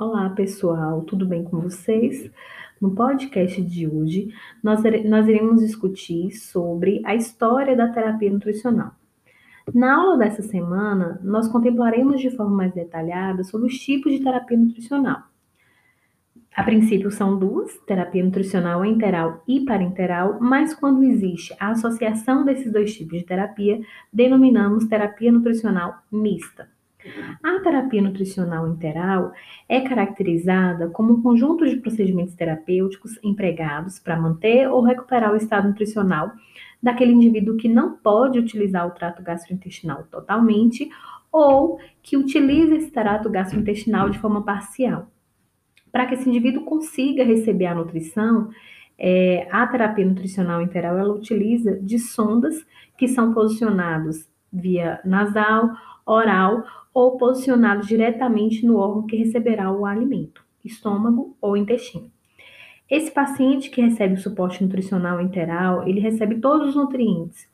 Olá, pessoal, tudo bem com vocês? No podcast de hoje, nós, nós iremos discutir sobre a história da terapia nutricional. Na aula dessa semana, nós contemplaremos de forma mais detalhada sobre os tipos de terapia nutricional. A princípio são duas, terapia nutricional enteral e parenteral, mas quando existe a associação desses dois tipos de terapia, denominamos terapia nutricional mista. A terapia nutricional interal é caracterizada como um conjunto de procedimentos terapêuticos empregados para manter ou recuperar o estado nutricional daquele indivíduo que não pode utilizar o trato gastrointestinal totalmente ou que utiliza esse trato gastrointestinal de forma parcial. Para que esse indivíduo consiga receber a nutrição, é, a terapia nutricional interal ela utiliza de sondas que são posicionados via nasal, oral ou posicionados diretamente no órgão que receberá o alimento, estômago ou intestino. Esse paciente que recebe o suporte nutricional interal, ele recebe todos os nutrientes,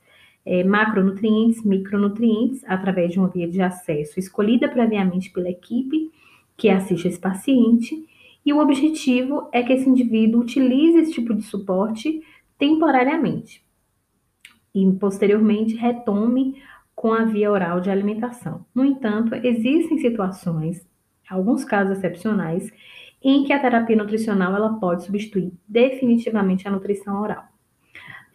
é, macronutrientes, micronutrientes, através de uma via de acesso escolhida previamente pela equipe que assiste esse paciente, e o objetivo é que esse indivíduo utilize esse tipo de suporte temporariamente e posteriormente retome com a via oral de alimentação. No entanto, existem situações, alguns casos excepcionais, em que a terapia nutricional ela pode substituir definitivamente a nutrição oral.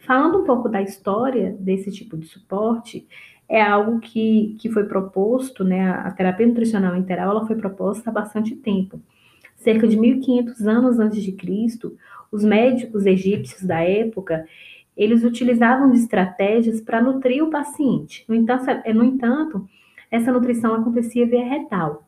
Falando um pouco da história desse tipo de suporte, é algo que, que foi proposto, né, a terapia nutricional interal ela foi proposta há bastante tempo. Cerca de 1500 anos antes de Cristo, os médicos egípcios da época, eles utilizavam de estratégias para nutrir o paciente. No entanto, é, no entanto, essa nutrição acontecia via retal.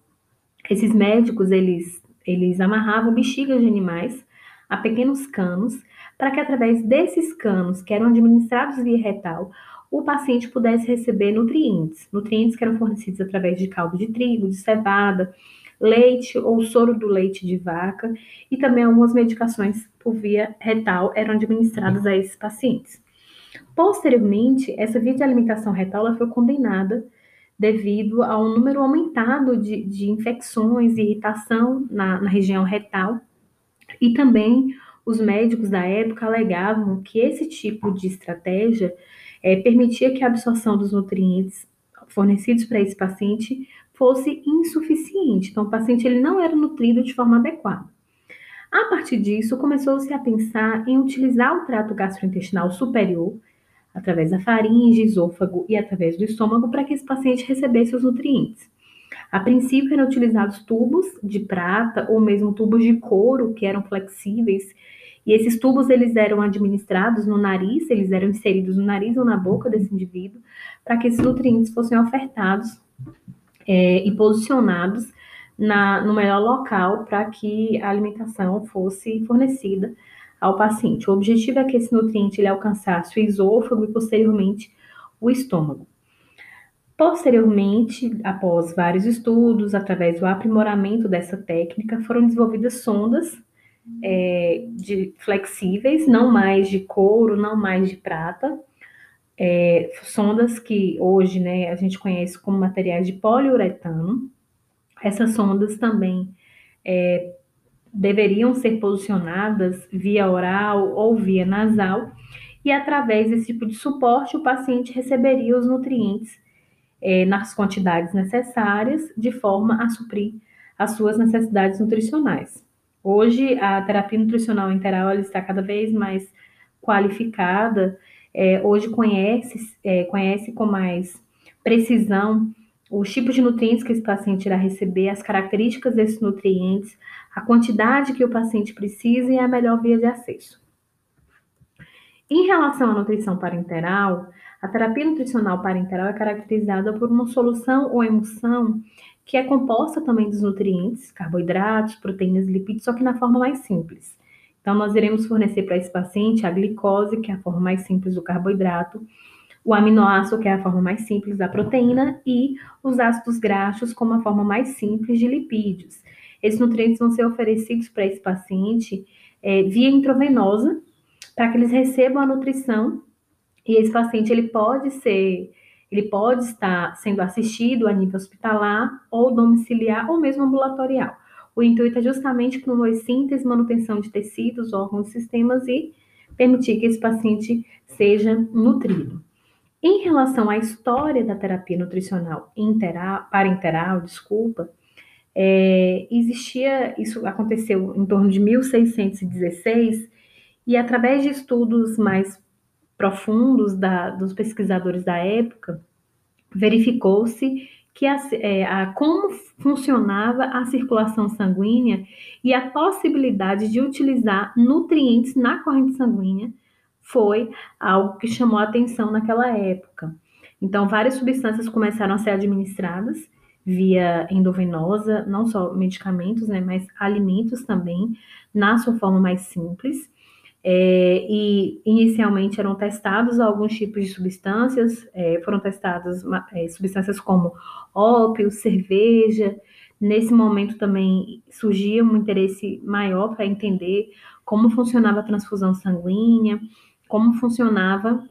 Esses médicos, eles, eles amarravam bexigas de animais a pequenos canos, para que através desses canos, que eram administrados via retal, o paciente pudesse receber nutrientes, nutrientes que eram fornecidos através de caldo de trigo, de cevada, leite ou soro do leite de vaca e também algumas medicações por via retal eram administradas a esses pacientes. Posteriormente, essa via de alimentação retal foi condenada devido a um número aumentado de, de infecções e irritação na, na região retal e também os médicos da época alegavam que esse tipo de estratégia é, permitia que a absorção dos nutrientes fornecidos para esse paciente fosse insuficiente. Então, o paciente ele não era nutrido de forma adequada. A partir disso, começou-se a pensar em utilizar o trato gastrointestinal superior, através da faringe, esôfago e através do estômago, para que esse paciente recebesse os nutrientes. A princípio eram utilizados tubos de prata ou mesmo tubos de couro que eram flexíveis e esses tubos eles eram administrados no nariz, eles eram inseridos no nariz ou na boca desse indivíduo para que esses nutrientes fossem ofertados é, e posicionados na, no melhor local para que a alimentação fosse fornecida ao paciente. O objetivo é que esse nutriente ele alcançasse o esôfago e posteriormente o estômago. Posteriormente, após vários estudos, através do aprimoramento dessa técnica, foram desenvolvidas sondas é, de flexíveis, não mais de couro, não mais de prata, é, sondas que hoje né, a gente conhece como materiais de poliuretano. Essas sondas também é, deveriam ser posicionadas via oral ou via nasal, e através desse tipo de suporte, o paciente receberia os nutrientes é, nas quantidades necessárias, de forma a suprir as suas necessidades nutricionais. Hoje, a terapia nutricional interal está cada vez mais qualificada é, hoje conhece, é, conhece com mais precisão os tipos de nutrientes que esse paciente irá receber, as características desses nutrientes, a quantidade que o paciente precisa e a melhor via de acesso. Em relação à nutrição parenteral, a terapia nutricional parenteral é caracterizada por uma solução ou emulsão que é composta também dos nutrientes, carboidratos, proteínas lipídios, só que na forma mais simples. Então, nós iremos fornecer para esse paciente a glicose, que é a forma mais simples do carboidrato, o aminoácido, que é a forma mais simples da proteína, e os ácidos graxos, como a forma mais simples de lipídios. Esses nutrientes vão ser oferecidos para esse paciente é, via intravenosa, para que eles recebam a nutrição, e esse paciente ele pode ser, ele pode estar sendo assistido a nível hospitalar, ou domiciliar, ou mesmo ambulatorial. O intuito é justamente promover síntese, manutenção de tecidos, órgãos sistemas e permitir que esse paciente seja nutrido. Em relação à história da terapia nutricional interal, parenteral, desculpa, é, existia, isso aconteceu em torno de 1616, e através de estudos mais profundos da, dos pesquisadores da época, verificou-se que a, é, a, como funcionava a circulação sanguínea e a possibilidade de utilizar nutrientes na corrente sanguínea foi algo que chamou a atenção naquela época. Então, várias substâncias começaram a ser administradas via endovenosa, não só medicamentos, né, mas alimentos também, na sua forma mais simples. É, e inicialmente eram testados alguns tipos de substâncias, é, foram testadas é, substâncias como ópio, cerveja. Nesse momento também surgia um interesse maior para entender como funcionava a transfusão sanguínea, como funcionava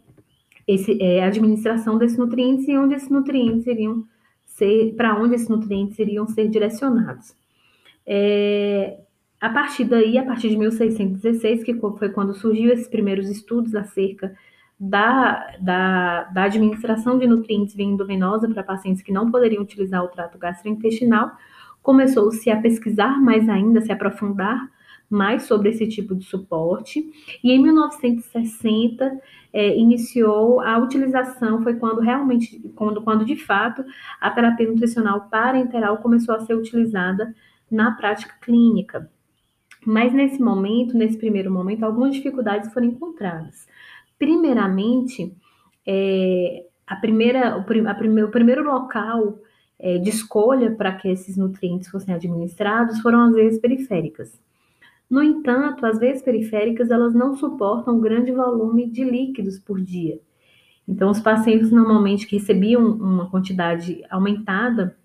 esse, é, a administração desses nutrientes e onde esses nutrientes iriam ser, para onde esses nutrientes iriam ser direcionados. É, a partir daí, a partir de 1616, que foi quando surgiu esses primeiros estudos acerca da, da, da administração de nutrientes via endovenosa para pacientes que não poderiam utilizar o trato gastrointestinal, começou-se a pesquisar mais ainda, se aprofundar mais sobre esse tipo de suporte. E em 1960 é, iniciou a utilização, foi quando realmente, quando, quando de fato a terapia nutricional parenteral começou a ser utilizada na prática clínica. Mas nesse momento, nesse primeiro momento, algumas dificuldades foram encontradas. Primeiramente, é, a primeira, o, a prime, o primeiro local é, de escolha para que esses nutrientes fossem administrados foram as veias periféricas. No entanto, as veias periféricas elas não suportam grande volume de líquidos por dia. Então, os pacientes normalmente que recebiam uma quantidade aumentada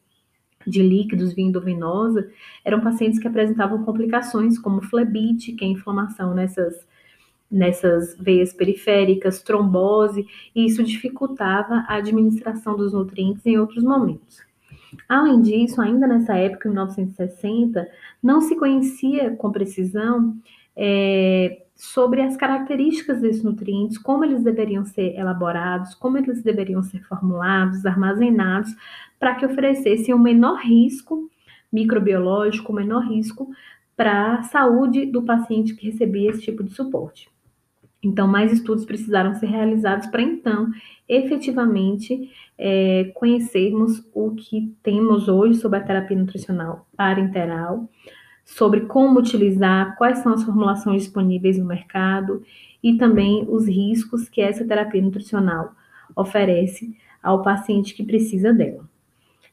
de líquidos via endovenosa eram pacientes que apresentavam complicações como flebite, que é inflamação nessas, nessas veias periféricas, trombose, e isso dificultava a administração dos nutrientes em outros momentos. Além disso, ainda nessa época, em 1960, não se conhecia com precisão é, sobre as características desses nutrientes, como eles deveriam ser elaborados, como eles deveriam ser formulados, armazenados, para que oferecessem o menor risco microbiológico, o menor risco para a saúde do paciente que recebia esse tipo de suporte. Então, mais estudos precisaram ser realizados para então, efetivamente, é, conhecermos o que temos hoje sobre a terapia nutricional parenteral, sobre como utilizar, quais são as formulações disponíveis no mercado e também os riscos que essa terapia nutricional oferece ao paciente que precisa dela.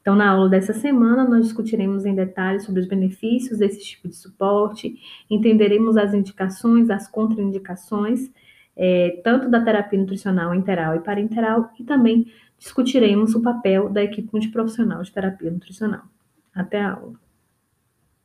Então, na aula dessa semana, nós discutiremos em detalhes sobre os benefícios desse tipo de suporte, entenderemos as indicações, as contraindicações, é, tanto da terapia nutricional interal e parenteral, e também discutiremos o papel da equipe multiprofissional de terapia nutricional. Até a aula.